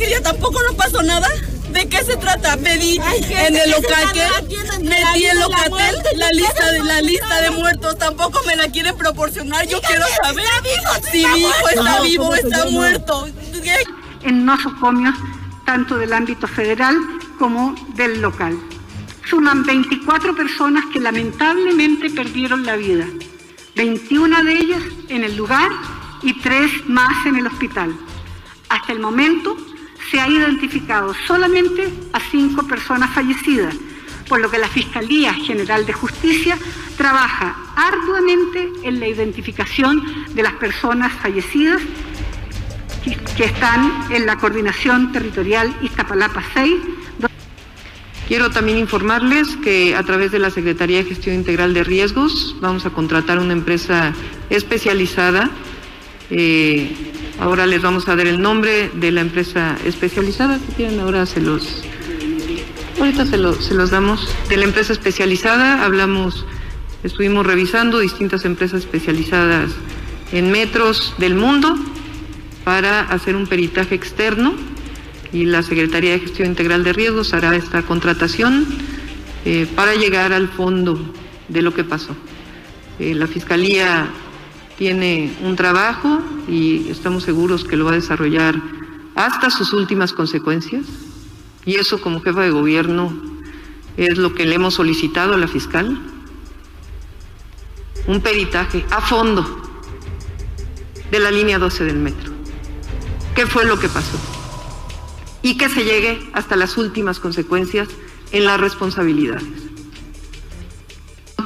tragedia tampoco no pasó nada. ¿De qué se trata? Pedí en el locatel, metí en locatel la lista de la lista de muertos. Tampoco me la quieren proporcionar. Yo quiero saber si mi hijo está vivo o está muerto. En nosocomios, tanto del ámbito federal como del local. Suman 24 personas que lamentablemente perdieron la vida. 21 de ellas en el lugar y 3 más en el hospital. Hasta el momento se ha identificado solamente a cinco personas fallecidas, por lo que la Fiscalía General de Justicia trabaja arduamente en la identificación de las personas fallecidas que están en la coordinación territorial Iztapalapa 6. Quiero también informarles que a través de la Secretaría de Gestión Integral de Riesgos vamos a contratar una empresa especializada eh, Ahora les vamos a dar el nombre de la empresa especializada. Si quieren, ahora se los. Ahorita se, se los damos. De la empresa especializada hablamos, estuvimos revisando distintas empresas especializadas en metros del mundo para hacer un peritaje externo y la Secretaría de Gestión Integral de Riesgos hará esta contratación eh, para llegar al fondo de lo que pasó. Eh, la Fiscalía tiene un trabajo y estamos seguros que lo va a desarrollar hasta sus últimas consecuencias. Y eso como jefa de gobierno es lo que le hemos solicitado a la fiscal. Un peritaje a fondo de la línea 12 del metro. ¿Qué fue lo que pasó? Y que se llegue hasta las últimas consecuencias en las responsabilidades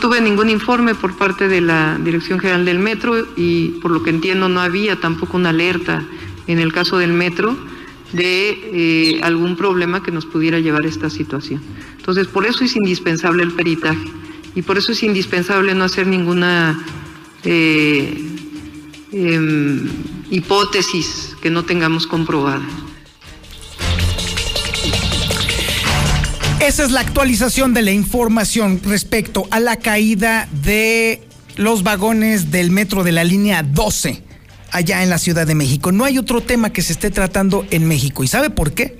tuve ningún informe por parte de la Dirección General del Metro y por lo que entiendo no había tampoco una alerta en el caso del metro de eh, algún problema que nos pudiera llevar a esta situación. Entonces, por eso es indispensable el peritaje y por eso es indispensable no hacer ninguna eh, em, hipótesis que no tengamos comprobada. Esa es la actualización de la información respecto a la caída de los vagones del metro de la línea 12 allá en la Ciudad de México. No hay otro tema que se esté tratando en México. ¿Y sabe por qué?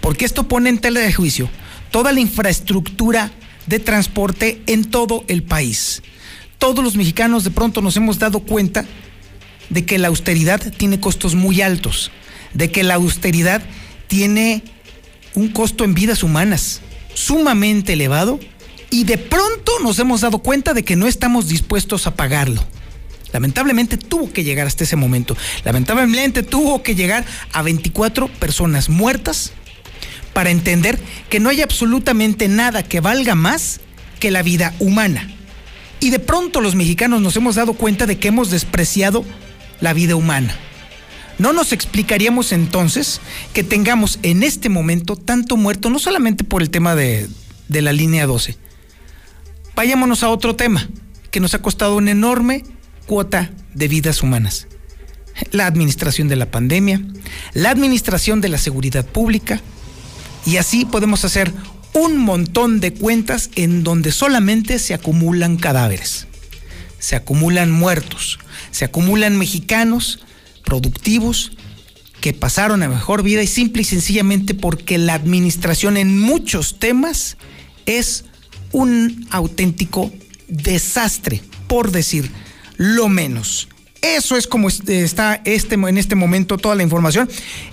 Porque esto pone en tela de juicio toda la infraestructura de transporte en todo el país. Todos los mexicanos de pronto nos hemos dado cuenta de que la austeridad tiene costos muy altos, de que la austeridad tiene un costo en vidas humanas, sumamente elevado y de pronto nos hemos dado cuenta de que no estamos dispuestos a pagarlo. Lamentablemente tuvo que llegar hasta ese momento. Lamentablemente tuvo que llegar a 24 personas muertas para entender que no hay absolutamente nada que valga más que la vida humana. Y de pronto los mexicanos nos hemos dado cuenta de que hemos despreciado la vida humana. No nos explicaríamos entonces que tengamos en este momento tanto muerto, no solamente por el tema de, la línea 12. Vayámonos a otro tema que nos ha costado una enorme cuota de vidas humanas. La administración de la pandemia, la administración de la seguridad pública, y así podemos hacer un montón de cuentas en donde solamente se acumulan cadáveres, se acumulan muertos, se acumulan mexicanos productivos que pasaron a mejor vida y simple y sencillamente porque la administración en muchos temas es un auténtico desastre, por decir lo menos. Eso es como está este, en este momento toda la información.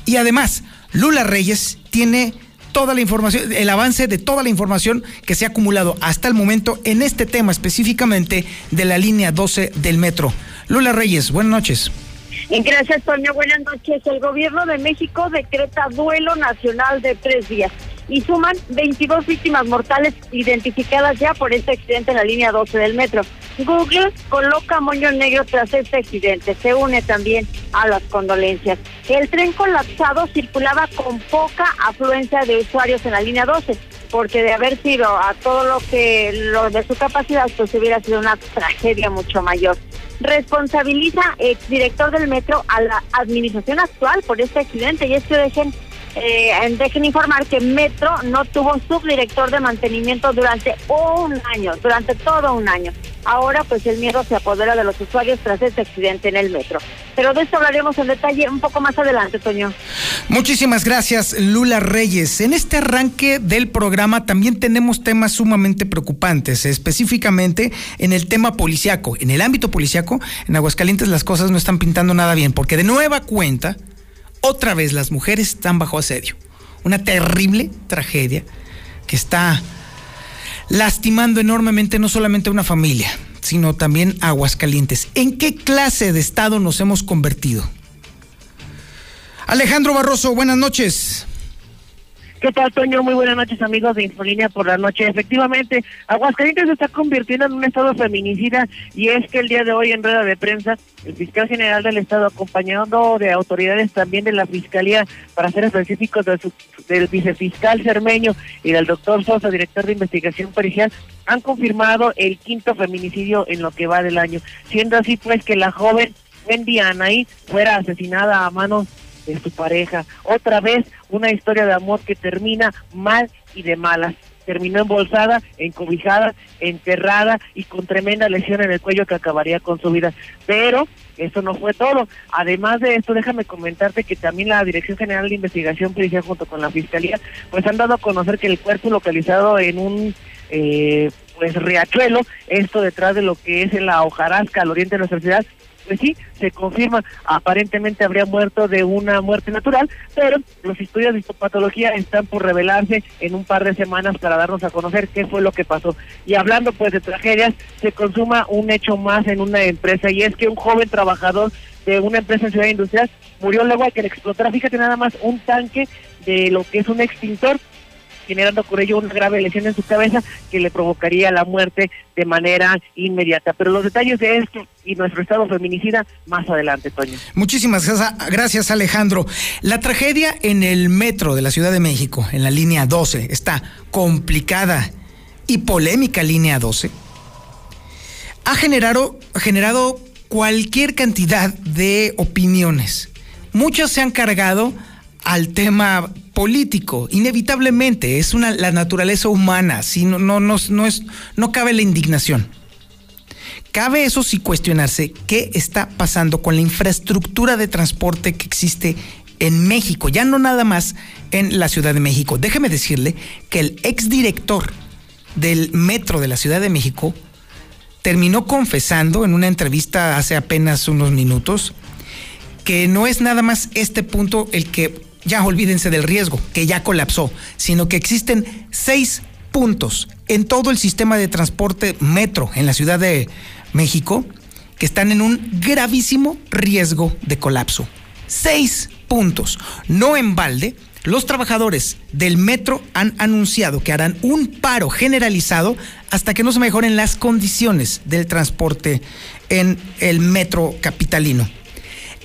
Y además, Lula Reyes tiene toda la información, el avance de toda la información que se ha acumulado hasta el momento en este tema específicamente de la línea 12 del metro. Lula Reyes, buenas noches. Gracias, Toño. Buenas noches. El gobierno de México decreta duelo nacional de tres días y suman 22 víctimas mortales identificadas ya por este accidente en la línea 12 del metro. Google coloca moño negro tras este accidente. Se une también a las condolencias. El tren colapsado circulaba con poca afluencia de usuarios en la línea 12 porque de haber sido a todo lo que lo de su capacidad, pues hubiera sido una tragedia mucho mayor responsabiliza exdirector del metro a la administración actual por este accidente y es que dejen eh, dejen informar que Metro no tuvo subdirector de mantenimiento durante un año, durante todo un año. Ahora pues el miedo se apodera de los usuarios tras este accidente en el metro. Pero de esto hablaremos en detalle un poco más adelante, Toño. Muchísimas gracias, Lula Reyes. En este arranque del programa también tenemos temas sumamente preocupantes, específicamente en el tema policiaco. En el ámbito policiaco, en Aguascalientes las cosas no están pintando nada bien, porque de nueva cuenta, otra vez las mujeres están bajo asedio. Una terrible tragedia que está lastimando enormemente no solamente a una familia, sino también a Aguascalientes. ¿En qué clase de Estado nos hemos convertido? Alejandro Barroso, buenas noches. ¿Qué tal, Toño? Muy buenas noches, amigos de Infolínea por la noche. Efectivamente, Aguascalientes se está convirtiendo en un estado feminicida y es que el día de hoy en rueda de prensa, el fiscal general del estado, acompañado de autoridades también de la fiscalía, para ser específicos del vicefiscal Cermeño y del doctor Sosa, director de investigación policial, han confirmado el quinto feminicidio en lo que va del año, siendo así pues que la joven Wendy Anaí fuera asesinada a manos de su pareja. Otra vez una historia de amor que termina mal y de malas. Terminó embolsada, encobijada, enterrada y con tremenda lesión en el cuello que acabaría con su vida. Pero eso no fue todo. Además de esto, déjame comentarte que también la Dirección General de Investigación Policial junto con la Fiscalía, pues han dado a conocer que el cuerpo localizado en un eh, pues riachuelo, esto detrás de lo que es en la hojarasca al oriente de nuestra ciudad, sí, se confirma, aparentemente habría muerto de una muerte natural, pero los estudios de histopatología están por revelarse en un par de semanas para darnos a conocer qué fue lo que pasó. Y hablando pues de tragedias, se consuma un hecho más en una empresa y es que un joven trabajador de una empresa en Ciudad Industrial murió luego de que le explotara, fíjate nada más, un tanque de lo que es un extintor generando por ello una grave lesión en su cabeza que le provocaría la muerte de manera inmediata. Pero los detalles de esto y nuestro estado feminicida más adelante, Toño. Muchísimas gracias, Alejandro. La tragedia en el metro de la Ciudad de México, en la línea 12, está complicada y polémica línea 12. Ha generado, generado cualquier cantidad de opiniones. Muchas se han cargado al tema político, inevitablemente, es una, la naturaleza humana, si no, no, no, no, es, no cabe la indignación. Cabe eso sí cuestionarse qué está pasando con la infraestructura de transporte que existe en México, ya no nada más en la Ciudad de México. Déjeme decirle que el exdirector del metro de la Ciudad de México terminó confesando en una entrevista hace apenas unos minutos que no es nada más este punto el que ya olvídense del riesgo, que ya colapsó, sino que existen seis puntos en todo el sistema de transporte metro en la Ciudad de México que están en un gravísimo riesgo de colapso. Seis puntos. No en balde, los trabajadores del metro han anunciado que harán un paro generalizado hasta que no se mejoren las condiciones del transporte en el metro capitalino.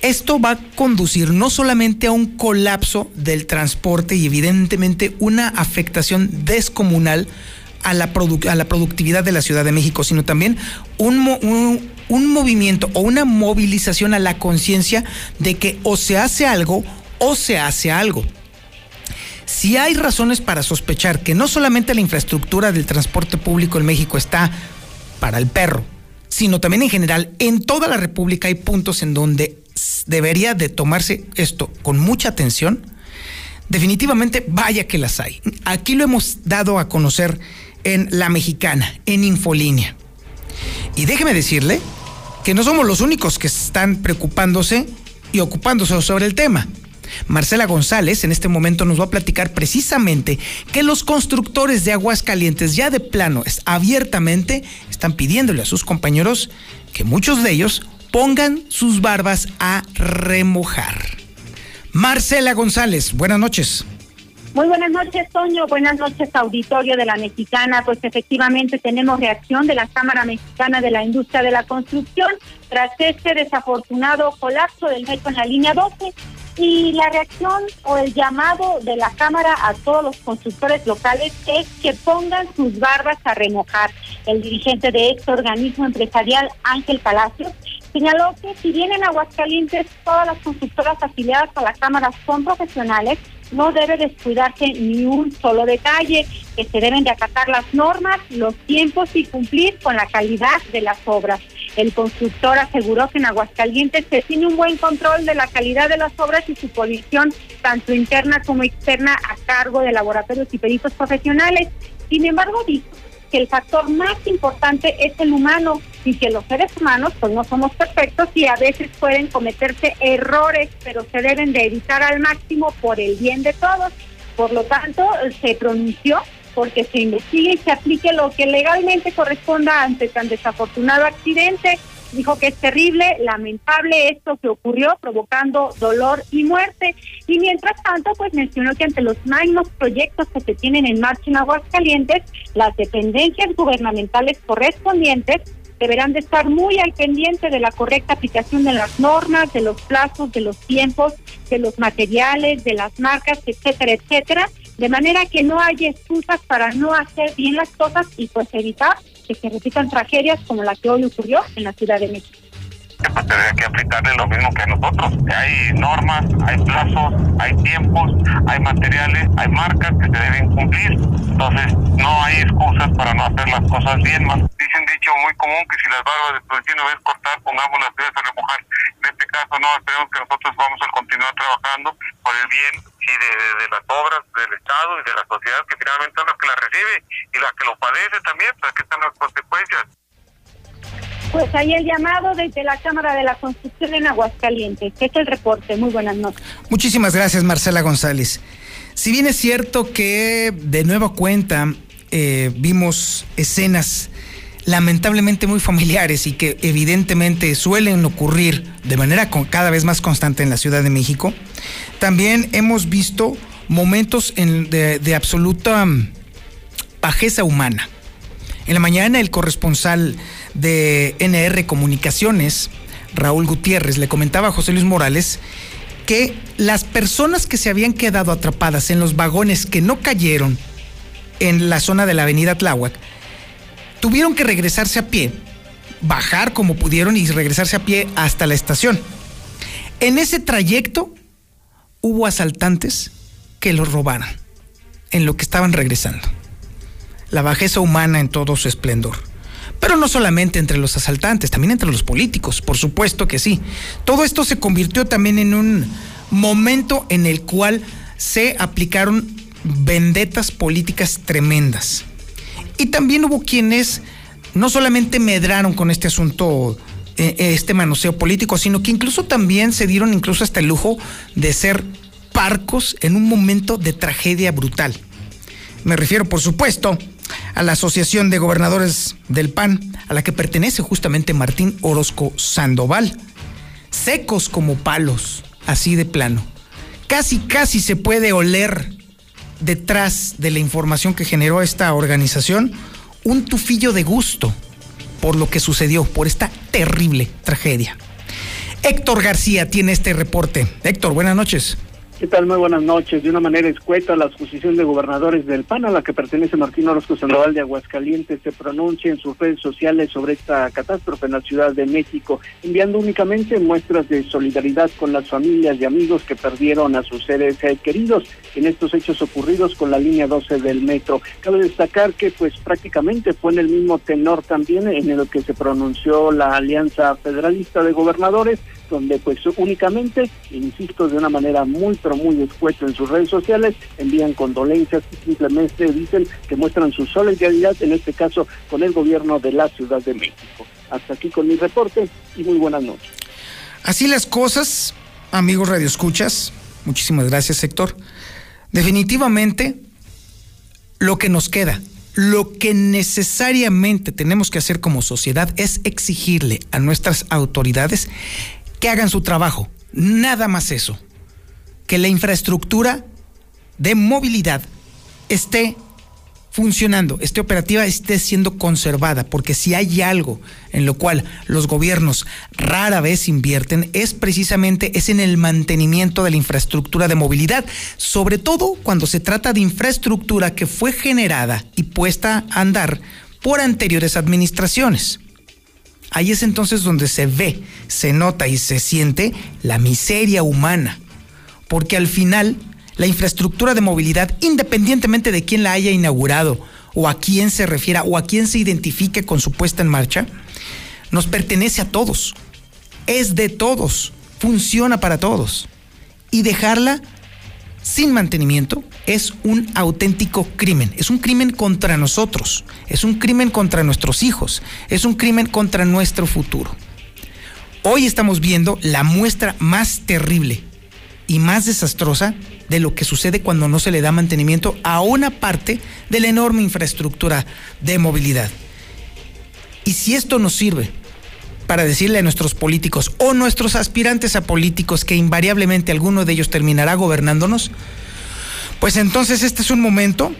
Esto va a conducir no solamente a un colapso del transporte y evidentemente una afectación descomunal a la, a la productividad de la Ciudad de México, sino también un, un movimiento o una movilización a la conciencia de que o se hace algo o se hace algo. Si hay razones para sospechar que no solamente la infraestructura del transporte público en México está para el perro, sino también en general en toda la República hay puntos en donde debería de tomarse esto con mucha atención. Definitivamente, vaya que las hay. Aquí lo hemos dado a conocer en La Mexicana, en Infolínea. Y déjeme decirle que no somos los únicos que están preocupándose y ocupándose sobre el tema. Marcela González en este momento nos va a platicar precisamente que los constructores de Aguascalientes ya de plano abiertamente están pidiéndole a sus compañeros que muchos de ellos pongan sus barbas a remojar. Marcela González, buenas noches. Muy buenas noches, Toño. Buenas noches, auditorio de la Mexicana. Pues efectivamente tenemos reacción de la Cámara Mexicana de la Industria de la Construcción tras este desafortunado colapso del metro en la línea 12 y la reacción o el llamado de la Cámara a todos los constructores locales es que pongan sus barbas a remojar. El dirigente de este organismo empresarial, Ángel Palacios, Señaló que si bien en Aguascalientes todas las constructoras afiliadas a la Cámara son profesionales, no debe descuidarse ni un solo detalle, que se deben de acatar las normas, los tiempos y cumplir con la calidad de las obras. El constructor aseguró que en Aguascalientes se tiene un buen control de la calidad de las obras y su posición, tanto interna como externa, a cargo de laboratorios y peritos profesionales. Sin embargo, dijo que el factor más importante es el humano y que los seres humanos pues no somos perfectos y a veces pueden cometerse errores, pero se deben de evitar al máximo por el bien de todos. Por lo tanto, se pronunció porque se investigue y se aplique lo que legalmente corresponda ante tan desafortunado accidente. Dijo que es terrible, lamentable esto que ocurrió, provocando dolor y muerte. Y mientras tanto, pues mencionó que ante los magnos proyectos que se tienen en marcha en Aguascalientes, las dependencias gubernamentales correspondientes deberán de estar muy al pendiente de la correcta aplicación de las normas, de los plazos, de los tiempos, de los materiales, de las marcas, etcétera, etcétera, de manera que no haya excusas para no hacer bien las cosas y pues evitar que se repitan tragedias como la que hoy ocurrió en la Ciudad de México que pues tendría que aplicarle lo mismo que a nosotros. Hay normas, hay plazos, hay tiempos, hay materiales, hay marcas que se deben cumplir. Entonces no hay excusas para no hacer las cosas bien más. Dice un dicho muy común que si las barbas de tu vecino ves cortar, pongamos las piedras a remojar. En este caso no, esperemos que nosotros vamos a continuar trabajando por el bien y de, de, las obras del Estado y de la sociedad que finalmente son las que la recibe y las que lo padece también, pues aquí están las consecuencias. Pues ahí el llamado desde la Cámara de la Construcción en Aguascalientes. Este es el reporte. Muy buenas noches. Muchísimas gracias, Marcela González. Si bien es cierto que de nueva cuenta eh, vimos escenas lamentablemente muy familiares y que evidentemente suelen ocurrir de manera cada vez más constante en la Ciudad de México, también hemos visto momentos de, absoluta mm, bajeza humana. En la mañana el corresponsal de NR Comunicaciones, Raúl Gutiérrez, le comentaba a José Luis Morales que las personas que se habían quedado atrapadas en los vagones que no cayeron en la zona de la avenida Tláhuac, tuvieron que regresarse a pie, bajar como pudieron y regresarse a pie hasta la estación. En ese trayecto hubo asaltantes que los robaron en lo que estaban regresando. La bajeza humana en todo su esplendor. Pero no solamente entre los asaltantes, también entre los políticos, por supuesto que sí. Todo esto se convirtió también en un momento en el cual se aplicaron vendetas políticas tremendas. Y también hubo quienes no solamente medraron con este asunto, eh, este manoseo político, sino que incluso también se dieron incluso hasta el lujo de ser parcos en un momento de tragedia brutal. Me refiero, por supuesto, a la Asociación de Gobernadores del PAN, a la que pertenece justamente Martín Orozco Sandoval. Secos como palos, así de plano. Casi, casi se puede oler detrás de la información que generó esta organización un tufillo de gusto por lo que sucedió, por esta terrible tragedia. Héctor García tiene este reporte. Héctor, buenas noches. ¿Qué tal? Muy buenas noches. De una manera escueta, la Asociación de Gobernadores del PAN, a la que pertenece Martín Orozco Sandoval de Aguascalientes, se pronuncia en sus redes sociales sobre esta catástrofe en la Ciudad de México, enviando únicamente muestras de solidaridad con las familias y amigos que perdieron a sus seres queridos en estos hechos ocurridos con la línea 12 del metro. Cabe destacar que pues prácticamente fue en el mismo tenor también en el que se pronunció la Alianza Federalista de Gobernadores, donde pues únicamente, insisto, de una manera muy pero muy escueta en sus redes sociales, envían condolencias y simplemente dicen que muestran su solidaridad, en este caso con el gobierno de la Ciudad de México. Hasta aquí con mi reporte y muy buenas noches. Así las cosas, amigos radioescuchas, muchísimas gracias Héctor. Definitivamente, lo que nos queda, lo que necesariamente tenemos que hacer como sociedad es exigirle a nuestras autoridades que hagan su trabajo. Nada más eso. Que la infraestructura de movilidad esté funcionando, esté operativa, esté siendo conservada, porque si hay algo en lo cual los gobiernos rara vez invierten, es precisamente es en el mantenimiento de la infraestructura de movilidad, sobre todo cuando se trata de infraestructura que fue generada y puesta a andar por anteriores administraciones. Ahí es entonces donde se ve, se nota y se siente la miseria humana, porque al final la infraestructura de movilidad, independientemente de quién la haya inaugurado o a quién se refiera o a quién se identifique con su puesta en marcha, nos pertenece a todos, es de todos, funciona para todos. Y dejarla sin mantenimiento es un auténtico crimen. Es un crimen contra nosotros, es un crimen contra nuestros hijos, es un crimen contra nuestro futuro. Hoy estamos viendo la muestra más terrible y más desastrosa de lo que sucede cuando no se le da mantenimiento a una parte de la enorme infraestructura de movilidad. Y si esto nos sirve para decirle a nuestros políticos o nuestros aspirantes a políticos que invariablemente alguno de ellos terminará gobernándonos, pues entonces este es un momento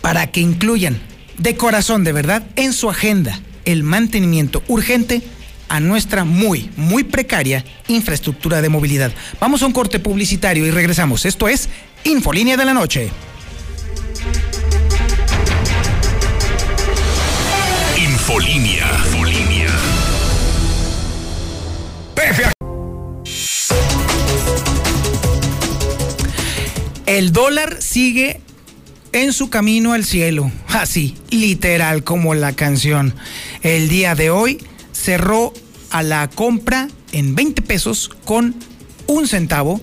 para que incluyan de corazón, de verdad, en su agenda el mantenimiento urgente a nuestra muy, muy precaria infraestructura de movilidad. Vamos a un corte publicitario y regresamos. Esto es Infolínea de la Noche. Infolínea. El dólar sigue en su camino al cielo, así, literal como la canción. El día de hoy cerró a la compra en 20 pesos con un centavo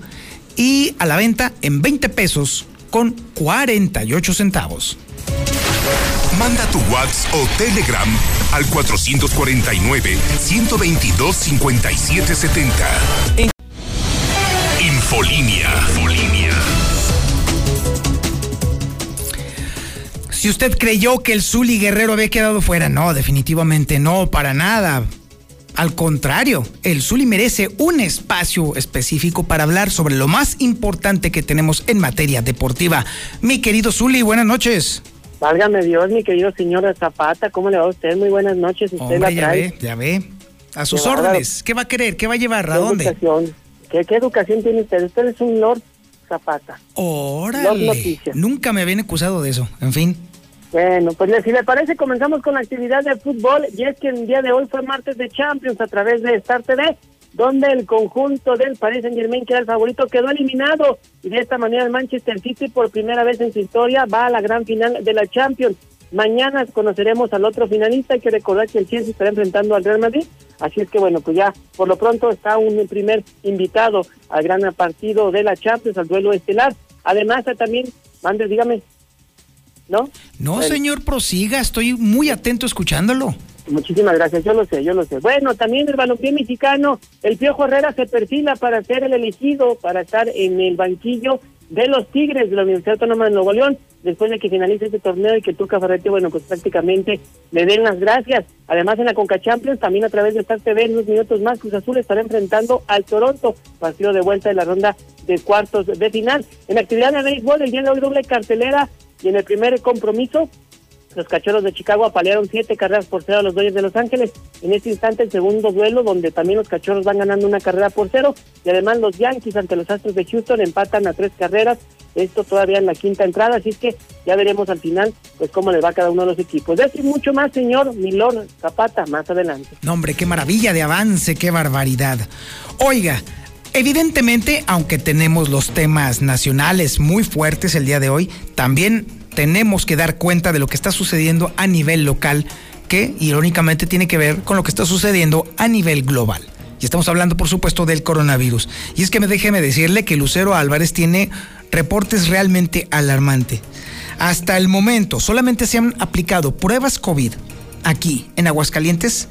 y a la venta en 20 pesos con 48 centavos. Manda tu WhatsApp o Telegram al 449-122-5770. Infolínea. Infolínea. Si usted creyó que el Zuli Guerrero había quedado fuera, no, definitivamente no, para nada. Al contrario, el Zuli merece un espacio específico para hablar sobre lo más importante que tenemos en materia deportiva. Mi querido Zuli, buenas noches. Válgame Dios, mi querido señor Zapata, ¿cómo le va a usted? Muy buenas noches. Usted Hombre, ya ve, ya ve. A sus órdenes. ¿Qué va a querer? ¿Qué va a llevar? ¿A ¿Qué dónde? educación? ¿Qué, qué educación tiene usted? Usted es un Lord Zapata. Órale. Nunca me habían acusado de eso. En fin. Bueno, pues si le parece, comenzamos con la actividad de fútbol. Y es que el día de hoy fue martes de Champions a través de Star TV, donde el conjunto del Paris Saint Germain, que era el favorito, quedó eliminado. Y de esta manera el Manchester City, por primera vez en su historia, va a la gran final de la Champions. Mañana conoceremos al otro finalista. Hay que recordar que el Chelsea estará enfrentando al Real Madrid. Así es que, bueno, pues ya por lo pronto está un primer invitado al gran partido de la Champions, al duelo estelar. Además, también, Andrés, dígame. ¿No? No, señor, prosiga. Estoy muy atento escuchándolo. Muchísimas gracias, yo lo sé, yo lo sé. Bueno, también el balompié mexicano, el Piojo Herrera se perfila para ser el elegido, para estar en el banquillo de los Tigres de la Universidad Autónoma de Nuevo León, después de que finalice este torneo y que Tuca Ferretti, bueno, pues prácticamente le den las gracias. Además, en la Conca Champions, también a través de Star TV, en unos minutos más, Cruz Azul estará enfrentando al Toronto, partido de vuelta de la ronda de cuartos de final. En actividad de béisbol, el día de hoy doble cartelera y en el primer compromiso, los cachorros de Chicago apalearon siete carreras por cero a los Dodgers de Los Ángeles. En este instante, el segundo duelo, donde también los cachorros van ganando una carrera por cero. Y además, los Yankees ante los Astros de Houston empatan a tres carreras. Esto todavía en la quinta entrada. Así es que ya veremos al final, pues, cómo le va a cada uno de los equipos. De mucho más, señor Milor Zapata, más adelante. No, hombre, qué maravilla de avance, qué barbaridad. Oiga, evidentemente, aunque tenemos los temas nacionales muy fuertes el día de hoy, también tenemos que dar cuenta de lo que está sucediendo a nivel local, que irónicamente tiene que ver con lo que está sucediendo a nivel global. Y estamos hablando, por supuesto, del coronavirus. Y es que me déjeme decirle que Lucero Álvarez tiene reportes realmente alarmantes. Hasta el momento, solamente se han aplicado pruebas COVID aquí en Aguascalientes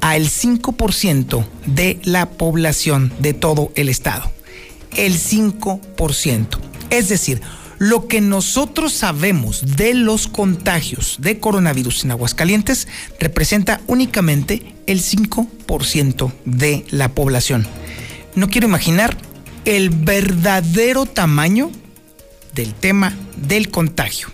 al 5% de la población de todo el estado. El 5%. Es decir, lo que nosotros sabemos de los contagios de coronavirus en Aguascalientes representa únicamente el 5% de la población. No quiero imaginar el verdadero tamaño del tema del contagio.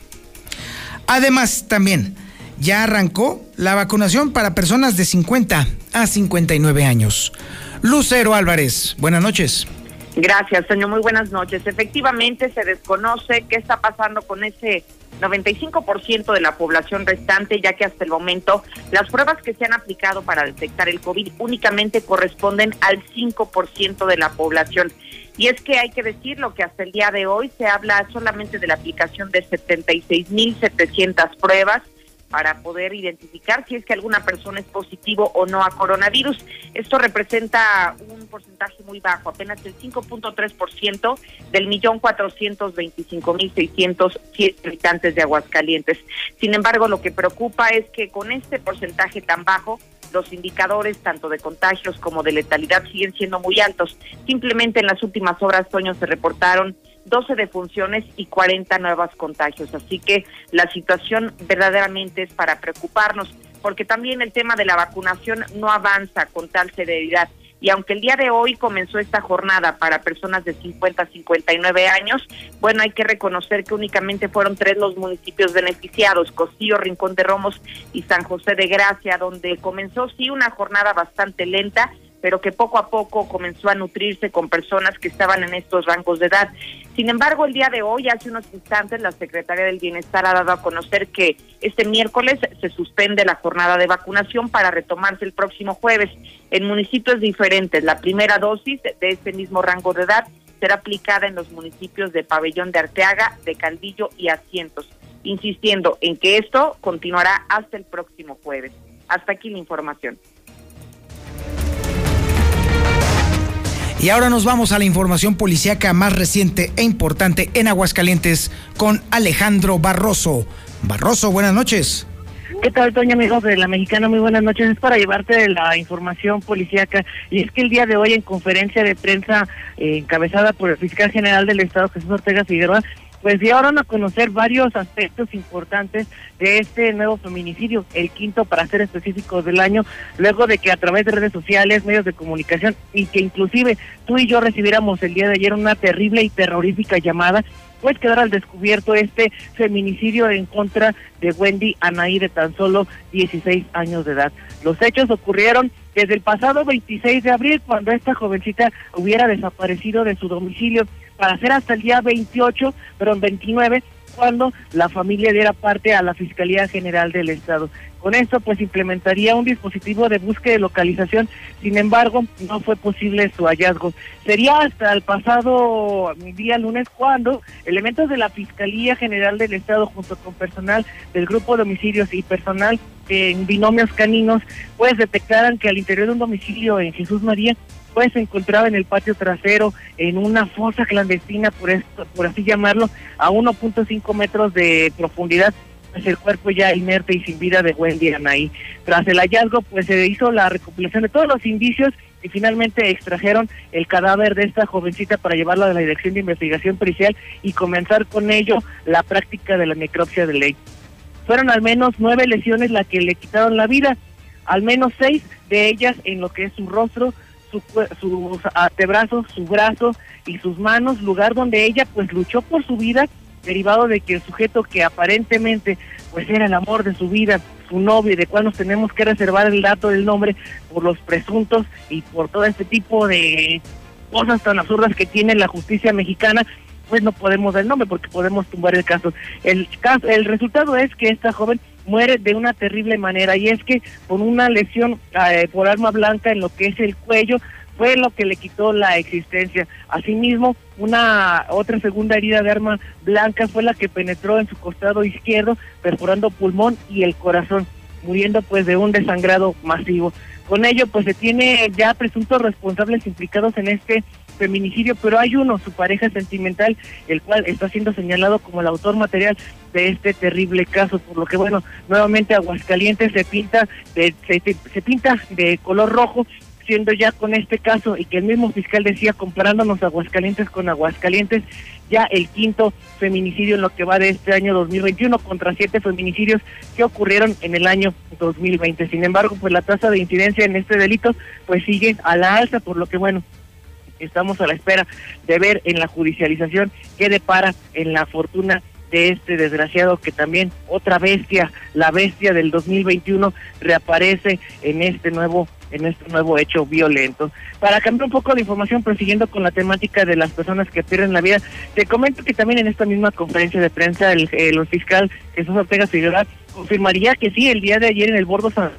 Además, también ya arrancó la vacunación para personas de 50 a 59 años. Lucero Álvarez, buenas noches. Gracias, señor. Muy buenas noches. Efectivamente, se desconoce qué está pasando con ese 95% de la población restante, ya que hasta el momento las pruebas que se han aplicado para detectar el COVID únicamente corresponden al 5% de la población. Y es que hay que decirlo que hasta el día de hoy se habla solamente de la aplicación de 76.700 pruebas para poder identificar si es que alguna persona es positivo o no a coronavirus. Esto representa un porcentaje muy bajo, apenas el 5.3% del millón cuatrocientos veinticinco mil seiscientos habitantes de Aguascalientes. Sin embargo, lo que preocupa es que con este porcentaje tan bajo, los indicadores tanto de contagios como de letalidad siguen siendo muy altos. Simplemente en las últimas horas, Toño, se reportaron 12 defunciones y 40 nuevos contagios. Así que la situación verdaderamente es para preocuparnos, porque también el tema de la vacunación no avanza con tal severidad. Y aunque el día de hoy comenzó esta jornada para personas de 50 a 59 años, bueno, hay que reconocer que únicamente fueron tres los municipios beneficiados, Costillo, Rincón de Romos y San José de Gracia, donde comenzó sí una jornada bastante lenta, pero que poco a poco comenzó a nutrirse con personas que estaban en estos rangos de edad. Sin embargo, el día de hoy, hace unos instantes, la Secretaría del Bienestar ha dado a conocer que este miércoles se suspende la jornada de vacunación para retomarse el próximo jueves en municipios diferentes. La primera dosis de este mismo rango de edad será aplicada en los municipios de Pabellón de Arteaga, de Calvillo y Asientos, insistiendo en que esto continuará hasta el próximo jueves. Hasta aquí la información. Y ahora nos vamos a la información policíaca más reciente e importante en Aguascalientes con Alejandro Barroso. Barroso, buenas noches. ¿Qué tal, Toña, amigos de la Mexicana? Muy buenas noches. Es para llevarte la información policíaca. Y es que el día de hoy, en conferencia de prensa eh, encabezada por el fiscal general del Estado, Jesús Ortega Figueroa, pues dieron a conocer varios aspectos importantes de este nuevo feminicidio, el quinto para ser específicos del año, luego de que a través de redes sociales, medios de comunicación y que inclusive tú y yo recibiéramos el día de ayer una terrible y terrorífica llamada pues quedar al descubierto este feminicidio en contra de Wendy Anaí de tan solo 16 años de edad. Los hechos ocurrieron desde el pasado 26 de abril, cuando esta jovencita hubiera desaparecido de su domicilio, para ser hasta el día 28, pero en 29, cuando la familia diera parte a la Fiscalía General del Estado. Con esto, pues implementaría un dispositivo de búsqueda de localización, sin embargo, no fue posible su hallazgo. Sería hasta el pasado día lunes cuando elementos de la Fiscalía General del Estado, junto con personal del Grupo de Homicidios y personal en binomios caninos, pues detectaran que al interior de un domicilio en Jesús María se encontraba en el patio trasero, en una fosa clandestina, por, esto, por así llamarlo, a 1.5 metros de profundidad, pues el cuerpo ya inerte y sin vida de Wendy Anaí. Tras el hallazgo, pues se hizo la recopilación de todos los indicios y finalmente extrajeron el cadáver de esta jovencita para llevarla a la Dirección de Investigación Pericial y comenzar con ello la práctica de la necropsia de ley. Fueron al menos nueve lesiones las que le quitaron la vida, al menos seis de ellas en lo que es su rostro, su, sus antebrazos, su brazo y sus manos, lugar donde ella pues luchó por su vida, derivado de que el sujeto que aparentemente pues era el amor de su vida, su novio, de cual nos tenemos que reservar el dato del nombre por los presuntos y por todo este tipo de cosas tan absurdas que tiene la justicia mexicana, pues no podemos dar el nombre porque podemos tumbar el caso. El caso, el resultado es que esta joven muere de una terrible manera y es que con una lesión eh, por arma blanca en lo que es el cuello fue lo que le quitó la existencia. Asimismo, una otra segunda herida de arma blanca fue la que penetró en su costado izquierdo, perforando pulmón y el corazón, muriendo pues de un desangrado masivo. Con ello, pues se tiene ya presuntos responsables implicados en este feminicidio, pero hay uno, su pareja sentimental, el cual está siendo señalado como el autor material de este terrible caso, por lo que bueno, nuevamente Aguascalientes se pinta de, se, pinta de color rojo siendo ya con este caso y que el mismo fiscal decía comparándonos Aguascalientes con Aguascalientes, ya el quinto feminicidio en lo que va de este año 2021 contra siete feminicidios que ocurrieron en el año 2020. Sin embargo, pues la tasa de incidencia en este delito pues sigue a la alza, por lo que bueno, estamos a la espera de ver en la judicialización qué depara en la fortuna de este desgraciado que también otra bestia, la bestia del 2021 reaparece en este nuevo en este nuevo hecho violento. Para cambiar un poco de información, prosiguiendo con la temática de las personas que pierden la vida, te comento que también en esta misma conferencia de prensa el, fiscal Jesús Ortega Figueroa confirmaría que sí, el día de ayer en el Bordo San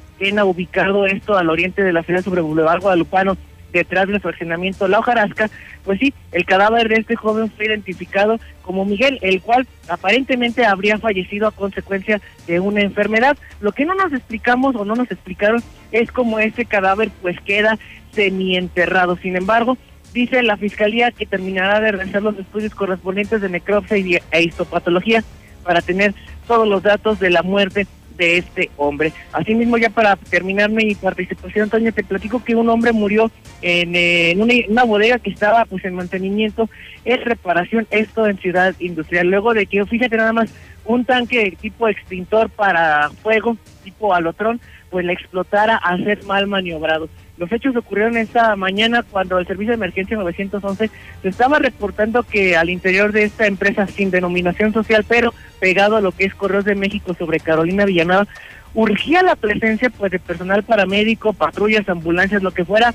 ubicado esto al oriente de la ciudad sobre Boulevard Guadalupano, detrás del fraccionamiento La Hojarasca, pues sí, el cadáver de este joven fue identificado como Miguel, el cual aparentemente habría fallecido a consecuencia de una enfermedad. Lo que no nos explicamos o no nos explicaron es cómo ese cadáver pues queda semienterrado. Sin embargo, dice la fiscalía que terminará de realizar los estudios correspondientes de necropsia e histopatología para tener todos los datos de la muerte de este hombre. Asimismo, ya para terminar mi participación, Antonio, te platico que un hombre murió en, eh, una, bodega que estaba pues en mantenimiento, es reparación, esto en Ciudad Industrial. Luego de que, fíjate nada más, un tanque tipo extintor para fuego, tipo alotrón, pues le explotara a ser mal maniobrado. Los hechos ocurrieron esta mañana cuando el Servicio de Emergencia 911 se estaba reportando que al interior de esta empresa sin denominación social, pero pegado a lo que es Correos de México sobre Carolina Villanueva, urgía la presencia pues de personal paramédico, patrullas, ambulancias, lo que fuera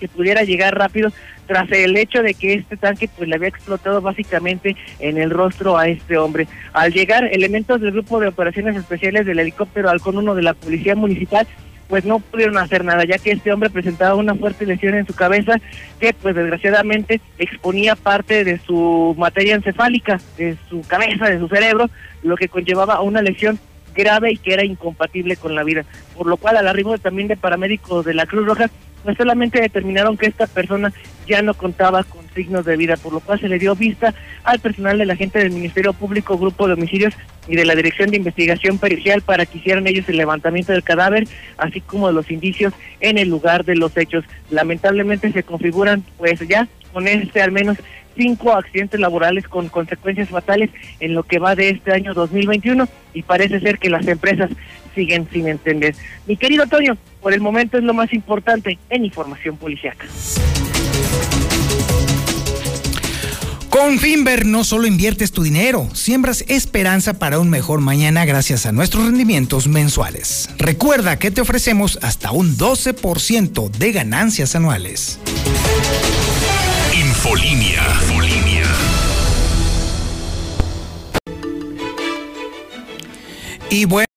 que pudiera llegar rápido tras el hecho de que este tanque pues le había explotado básicamente en el rostro a este hombre. Al llegar elementos del grupo de operaciones especiales del helicóptero Halcón 1 de la Policía Municipal pues no pudieron hacer nada, ya que este hombre presentaba una fuerte lesión en su cabeza que pues desgraciadamente exponía parte de su materia encefálica, de su cabeza, de su cerebro, lo que conllevaba a una lesión grave y que era incompatible con la vida. Por lo cual al arribo también de paramédicos de la Cruz Roja, pues solamente determinaron que esta persona ya no contaba con signos de vida, por lo cual se le dio vista al personal de la gente del Ministerio Público, Grupo de Homicidios y de la Dirección de Investigación Pericial para que hicieran ellos el levantamiento del cadáver, así como de los indicios en el lugar de los hechos. Lamentablemente se configuran, pues ya, con este al menos cinco accidentes laborales con consecuencias fatales en lo que va de este año 2021 y parece ser que las empresas siguen sin entender. Mi querido Antonio, por el momento es lo más importante en información policiaca. Con Finver no solo inviertes tu dinero, siembras esperanza para un mejor mañana gracias a nuestros rendimientos mensuales. Recuerda que te ofrecemos hasta un 12% de ganancias anuales. Infolinia. Infolinia. Y bueno.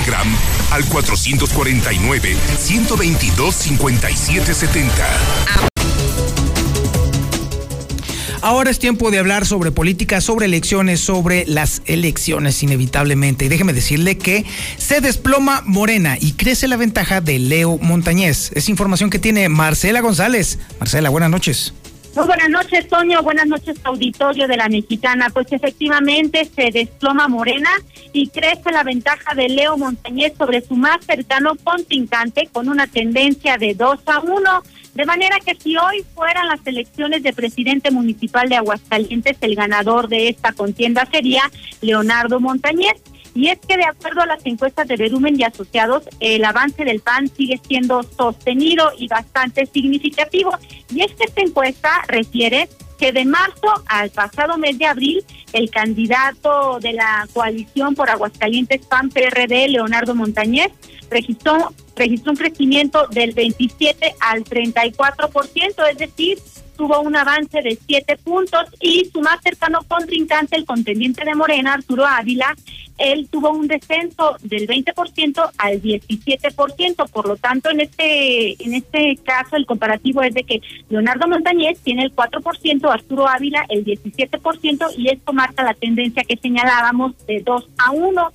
Telegram al 449-122-5770. Ahora es tiempo de hablar sobre política, sobre elecciones, sobre las elecciones inevitablemente. Y déjeme decirle que se desploma Morena y crece la ventaja de Leo Montañez. Es información que tiene Marcela González. Marcela, buenas noches. Muy buenas noches, Toño. Buenas noches, auditorio de la Mexicana. Pues efectivamente se desploma Morena y crece la ventaja de Leo Montañez sobre su más cercano contrincante con una tendencia de 2 a 1. De manera que si hoy fueran las elecciones de presidente municipal de Aguascalientes, el ganador de esta contienda sería Leonardo Montañez. Y es que de acuerdo a las encuestas de Verumen y Asociados, el avance del PAN sigue siendo sostenido y bastante significativo. Y es que esta encuesta refiere que de marzo al pasado mes de abril, el candidato de la coalición por Aguascalientes PAN-PRD, Leonardo Montañez, registró, registró un crecimiento del 27 al 34%, es decir, tuvo un avance de siete puntos y su más cercano contrincante, el contendiente de Morena, Arturo Ávila, él tuvo un descenso del 20% al 17%, por lo tanto en este en este caso el comparativo es de que Leonardo Montañez tiene el 4%, Arturo Ávila el 17% y esto marca la tendencia que señalábamos de 2 a 1.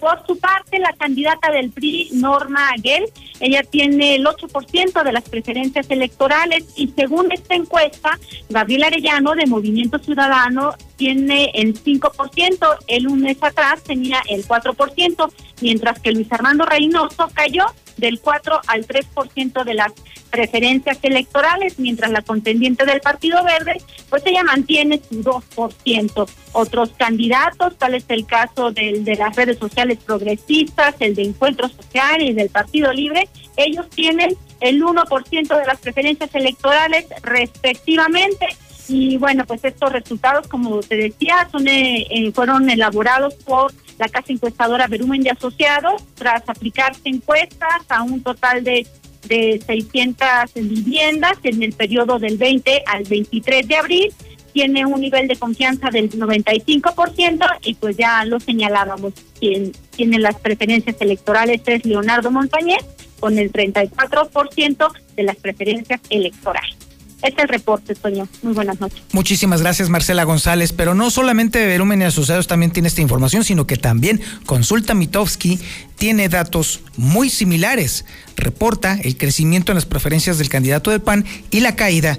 Por su parte, la candidata del PRI, Norma Aguel, ella tiene el 8% de las preferencias electorales y según esta encuesta, Gabriel Arellano de Movimiento Ciudadano tiene el 5%, el un mes atrás tenía el 4%, mientras que Luis Armando Reynoso cayó del 4 al 3% de las preferencias electorales, mientras la contendiente del Partido Verde, pues ella mantiene su 2%. Otros candidatos, tal es el caso del de las redes sociales progresistas, el de Encuentro Social y del Partido Libre, ellos tienen el 1% de las preferencias electorales respectivamente. Y bueno, pues estos resultados, como te decía, son eh, eh, fueron elaborados por la casa encuestadora Verumen de Asociados tras aplicarse encuestas a un total de de 600 viviendas en el periodo del 20 al 23 de abril. Tiene un nivel de confianza del 95% y pues ya lo señalábamos, quien tiene las preferencias electorales es Leonardo Montañez con el 34% de las preferencias electorales. Este es el reporte, Toño. Muy buenas noches. Muchísimas gracias, Marcela González. Pero no solamente Verumen y Asociados también tiene esta información, sino que también Consulta Mitowski tiene datos muy similares. Reporta el crecimiento en las preferencias del candidato del PAN y la caída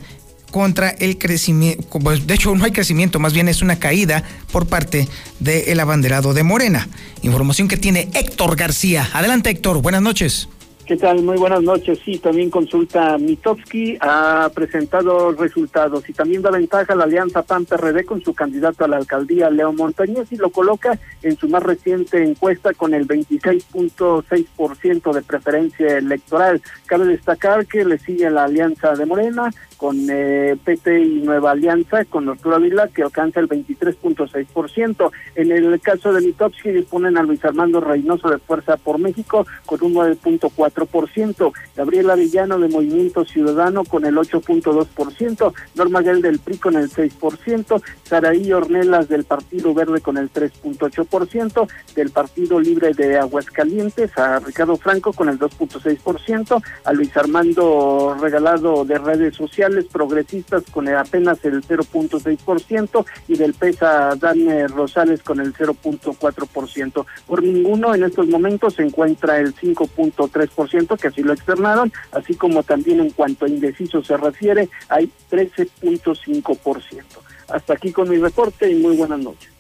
contra el crecimiento, pues, de hecho no hay crecimiento, más bien es una caída por parte del abanderado de Morena. Información que tiene Héctor García. Adelante Héctor, buenas noches. ¿Qué tal? Muy buenas noches. Sí, también consulta Mitowski ha presentado resultados y también da ventaja a la alianza PAN-PRD con su candidato a la alcaldía, Leo Montañez, y lo coloca en su más reciente encuesta con el 26.6% de preferencia electoral. Cabe destacar que le sigue la alianza de Morena, con eh, PT y Nueva Alianza, con Arturo Vila, que alcanza el 23.6%. En el caso de Mitowski, disponen a Luis Armando Reynoso de Fuerza por México con un 9.4%, Gabriela Villano de Movimiento Ciudadano con el 8.2%, Norma Gell del PRI con el 6%, Saraí Ornelas del Partido Verde con el 3.8%, del Partido Libre de Aguascalientes a Ricardo Franco con el 2.6%, a Luis Armando Regalado de Redes Sociales progresistas con apenas el 0.6% y del PESA Dani Rosales con el 0.4%. Por ninguno en estos momentos se encuentra el 5.3%, que así lo externaron, así como también en cuanto a indeciso se refiere, hay 13.5%. Hasta aquí con mi reporte y muy buenas noches.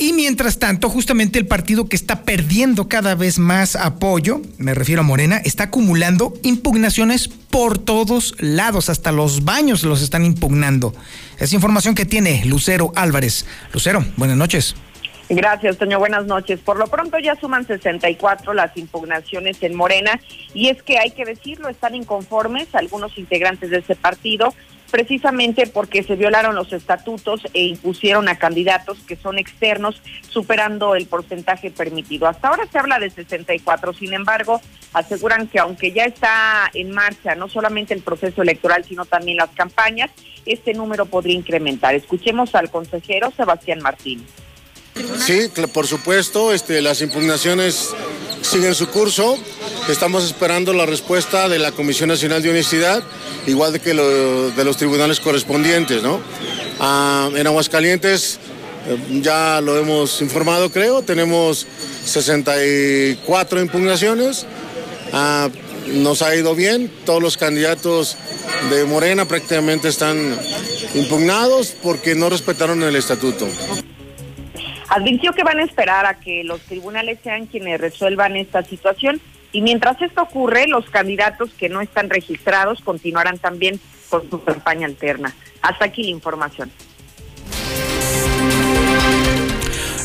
Y mientras tanto, justamente el partido que está perdiendo cada vez más apoyo, me refiero a Morena, está acumulando impugnaciones por todos lados, hasta los baños los están impugnando. Es información que tiene Lucero Álvarez. Lucero, buenas noches. Gracias, Toño. Buenas noches. Por lo pronto ya suman 64 las impugnaciones en Morena y es que hay que decirlo, están inconformes algunos integrantes de ese partido precisamente porque se violaron los estatutos e impusieron a candidatos que son externos, superando el porcentaje permitido. Hasta ahora se habla de 64, sin embargo, aseguran que aunque ya está en marcha no solamente el proceso electoral, sino también las campañas, este número podría incrementar. Escuchemos al consejero Sebastián Martín. Sí, por supuesto, este, las impugnaciones siguen su curso. Estamos esperando la respuesta de la Comisión Nacional de Honestidad, igual que de los tribunales correspondientes, ¿no? Ah, en Aguascalientes eh, ya lo hemos informado, creo, tenemos 64 impugnaciones. Ah, nos ha ido bien, todos los candidatos de Morena prácticamente están impugnados porque no respetaron el estatuto. Advirtió que van a esperar a que los tribunales sean quienes resuelvan esta situación y mientras esto ocurre, los candidatos que no están registrados continuarán también con su campaña alterna. Hasta aquí la información.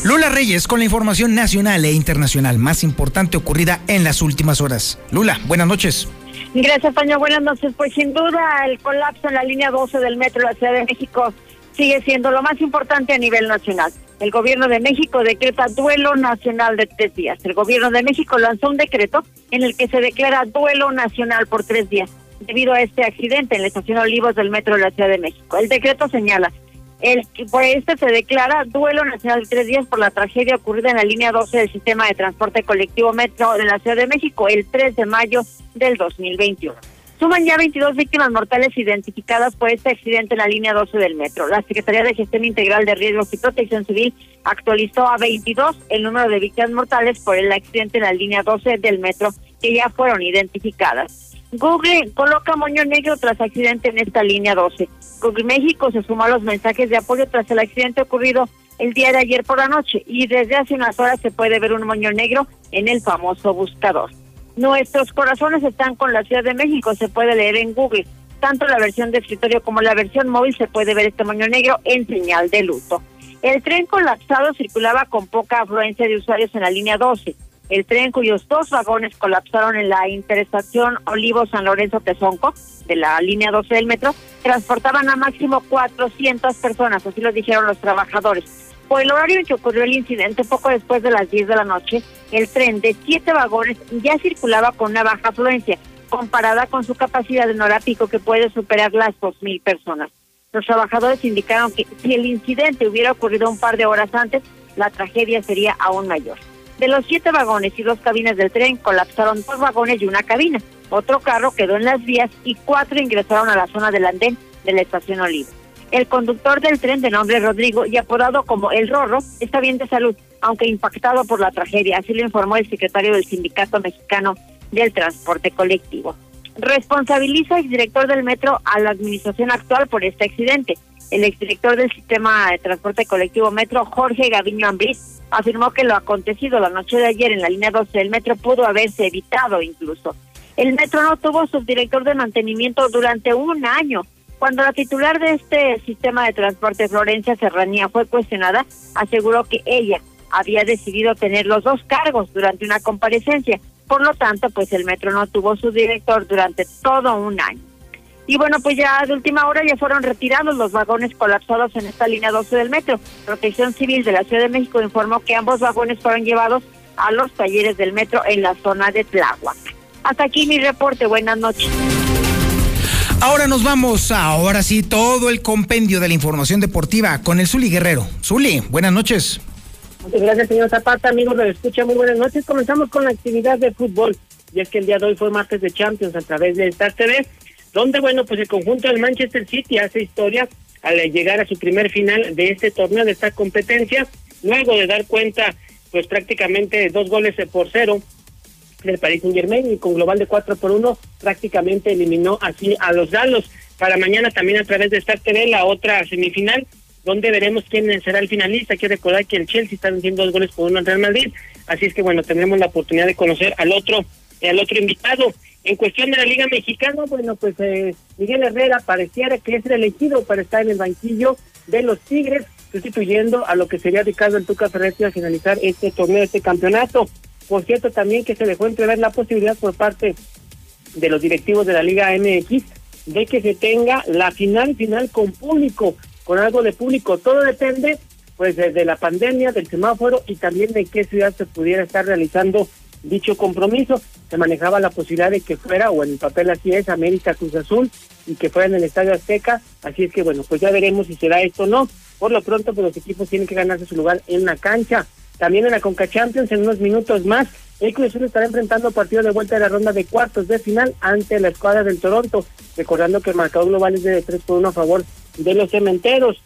Lula Reyes con la información nacional e internacional más importante ocurrida en las últimas horas. Lula, buenas noches. Gracias, Paño. Buenas noches. Pues sin duda el colapso en la línea 12 del metro de la Ciudad de México sigue siendo lo más importante a nivel nacional. El gobierno de México decreta duelo nacional de tres días. El gobierno de México lanzó un decreto en el que se declara duelo nacional por tres días debido a este accidente en la estación Olivos del metro de la Ciudad de México. El decreto señala el, por este se declara duelo nacional de tres días por la tragedia ocurrida en la línea 12 del sistema de transporte colectivo Metro de la Ciudad de México el 3 de mayo del 2021. Suman ya 22 víctimas mortales identificadas por este accidente en la línea 12 del metro. La Secretaría de Gestión Integral de Riesgos y Protección Civil actualizó a 22 el número de víctimas mortales por el accidente en la línea 12 del metro que ya fueron identificadas. Google coloca moño negro tras accidente en esta línea 12. Google México se sumó a los mensajes de apoyo tras el accidente ocurrido el día de ayer por la noche y desde hace unas horas se puede ver un moño negro en el famoso buscador. Nuestros corazones están con la Ciudad de México, se puede leer en Google. Tanto la versión de escritorio como la versión móvil se puede ver este moño negro en señal de luto. El tren colapsado circulaba con poca afluencia de usuarios en la línea 12. El tren cuyos dos vagones colapsaron en la interestación Olivo-San Lorenzo-Tezonco de la línea 12 del metro transportaban a máximo 400 personas, así lo dijeron los trabajadores. Por el horario en que ocurrió el incidente, poco después de las 10 de la noche, el tren de siete vagones ya circulaba con una baja afluencia, comparada con su capacidad en hora pico que puede superar las 2.000 personas. Los trabajadores indicaron que si el incidente hubiera ocurrido un par de horas antes, la tragedia sería aún mayor. De los siete vagones y dos cabinas del tren, colapsaron dos vagones y una cabina. Otro carro quedó en las vías y cuatro ingresaron a la zona del andén de la estación Olivo. El conductor del tren de nombre Rodrigo y apodado como El Rorro está bien de salud, aunque impactado por la tragedia, así lo informó el secretario del Sindicato Mexicano del Transporte Colectivo. Responsabiliza el director del metro a la administración actual por este accidente. El exdirector del sistema de transporte colectivo Metro, Jorge Gaviño Ambriz, afirmó que lo acontecido la noche de ayer en la línea 12 del metro pudo haberse evitado incluso. El metro no tuvo subdirector de mantenimiento durante un año. Cuando la titular de este sistema de transporte, Florencia Serranía, fue cuestionada, aseguró que ella había decidido tener los dos cargos durante una comparecencia. Por lo tanto, pues el metro no tuvo su director durante todo un año. Y bueno, pues ya de última hora ya fueron retirados los vagones colapsados en esta línea 12 del metro. Protección Civil de la Ciudad de México informó que ambos vagones fueron llevados a los talleres del metro en la zona de Tláhuac. Hasta aquí mi reporte. Buenas noches. Ahora nos vamos, ahora sí, todo el compendio de la información deportiva con el Zuli Guerrero. Zuli, buenas noches. Muchas gracias, señor Zapata. Amigos de Escucha, muy buenas noches. Comenzamos con la actividad de fútbol. Y es que el día de hoy fue martes de Champions a través de Star TV, donde, bueno, pues el conjunto del Manchester City hace historia al llegar a su primer final de este torneo, de esta competencia, luego de dar cuenta, pues prácticamente dos goles por cero del Paris Saint Germain y con global de 4 por 1 prácticamente eliminó así a los galos. Para mañana también a través de Star TV la otra semifinal donde veremos quién será el finalista. Hay que recordar que el Chelsea está venciendo dos goles por uno en Real Madrid, así es que bueno, tendremos la oportunidad de conocer al otro, al otro invitado. En cuestión de la Liga Mexicana, bueno, pues eh, Miguel Herrera pareciera que es el elegido para estar en el banquillo de los Tigres, sustituyendo a lo que sería Ricardo El Tuca Ferretti a finalizar este torneo, este campeonato. Por cierto, también que se dejó entrever la posibilidad por parte de los directivos de la Liga MX de que se tenga la final final con público, con algo de público. Todo depende pues de la pandemia, del semáforo y también de qué ciudad se pudiera estar realizando dicho compromiso. Se manejaba la posibilidad de que fuera, o en el papel así es, América Cruz Azul, y que fuera en el Estadio Azteca. Así es que bueno, pues ya veremos si será esto o no. Por lo pronto, pues los equipos tienen que ganarse su lugar en la cancha. También en la Conca Champions, en unos minutos más, el Cruz Azul estará enfrentando partido de vuelta de la ronda de cuartos de final ante la escuadra del Toronto, recordando que el marcador global es de 3 por 1 a favor de los cementeros.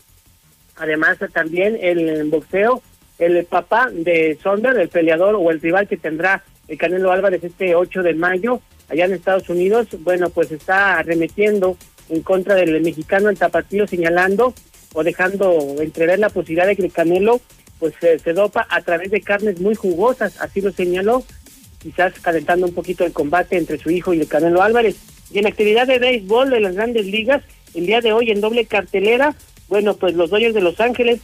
Además, también el boxeo, el papá de Sonder, el peleador o el rival que tendrá el Canelo Álvarez este 8 de mayo allá en Estados Unidos, bueno, pues está arremetiendo en contra del mexicano el tapatío, señalando o dejando entrever la posibilidad de que el Canelo pues se, dopa a través de carnes muy jugosas, así lo señaló, quizás calentando un poquito el combate entre su hijo y el Canelo Álvarez. Y en actividad de béisbol de las grandes ligas, el día de hoy en doble cartelera, bueno, pues los Dodgers de Los Ángeles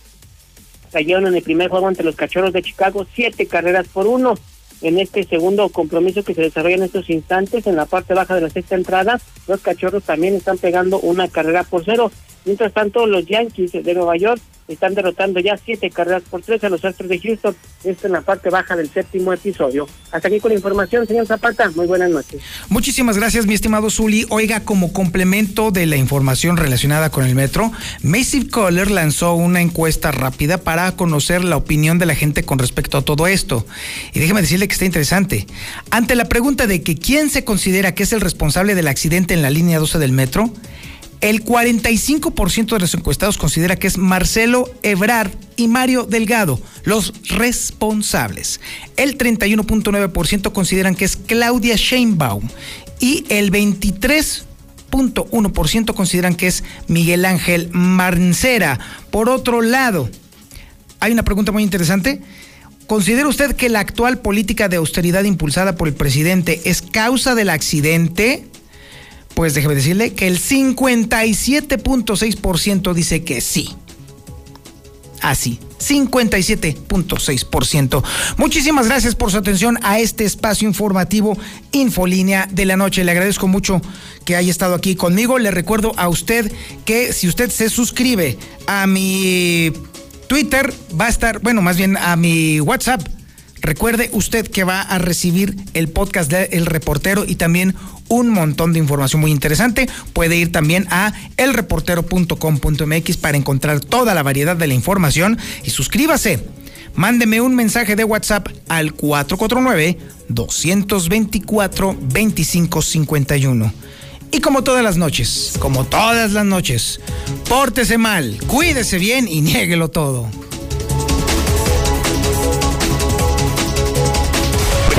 cayeron en el primer juego ante los Cachorros de Chicago, siete carreras por uno. En este segundo compromiso que se desarrolla en estos instantes, en la parte baja de la sexta entrada, los Cachorros también están pegando una carrera por cero. Mientras tanto, los Yankees de Nueva York están derrotando ya siete carreras por tres a los Astros de Houston. Esto en la parte baja del séptimo episodio. Hasta aquí con la información, señor Zapata. Muy buenas noches. Muchísimas gracias, mi estimado Zuli. Oiga, como complemento de la información relacionada con el metro, Massive Caller lanzó una encuesta rápida para conocer la opinión de la gente con respecto a todo esto. Y déjeme decirle que está interesante. Ante la pregunta de que quién se considera que es el responsable del accidente en la línea 12 del metro, el 45% de los encuestados considera que es Marcelo Ebrard y Mario Delgado, los responsables. El 31.9% consideran que es Claudia Sheinbaum y el 23.1% consideran que es Miguel Ángel Mancera. Por otro lado, hay una pregunta muy interesante. ¿Considera usted que la actual política de austeridad impulsada por el presidente es causa del accidente? Pues déjeme decirle que el 57.6% dice que sí. Así, 57.6%. Muchísimas gracias por su atención a este espacio informativo Infolínea de la Noche. Le agradezco mucho que haya estado aquí conmigo. Le recuerdo a usted que si usted se suscribe a mi Twitter va a estar, bueno, más bien a mi WhatsApp. Recuerde usted que va a recibir el podcast de El Reportero y también un montón de información muy interesante. Puede ir también a elreportero.com.mx para encontrar toda la variedad de la información y suscríbase. Mándeme un mensaje de WhatsApp al 449 224 2551. Y como todas las noches, como todas las noches, pórtese mal, cuídese bien y niéguelo todo.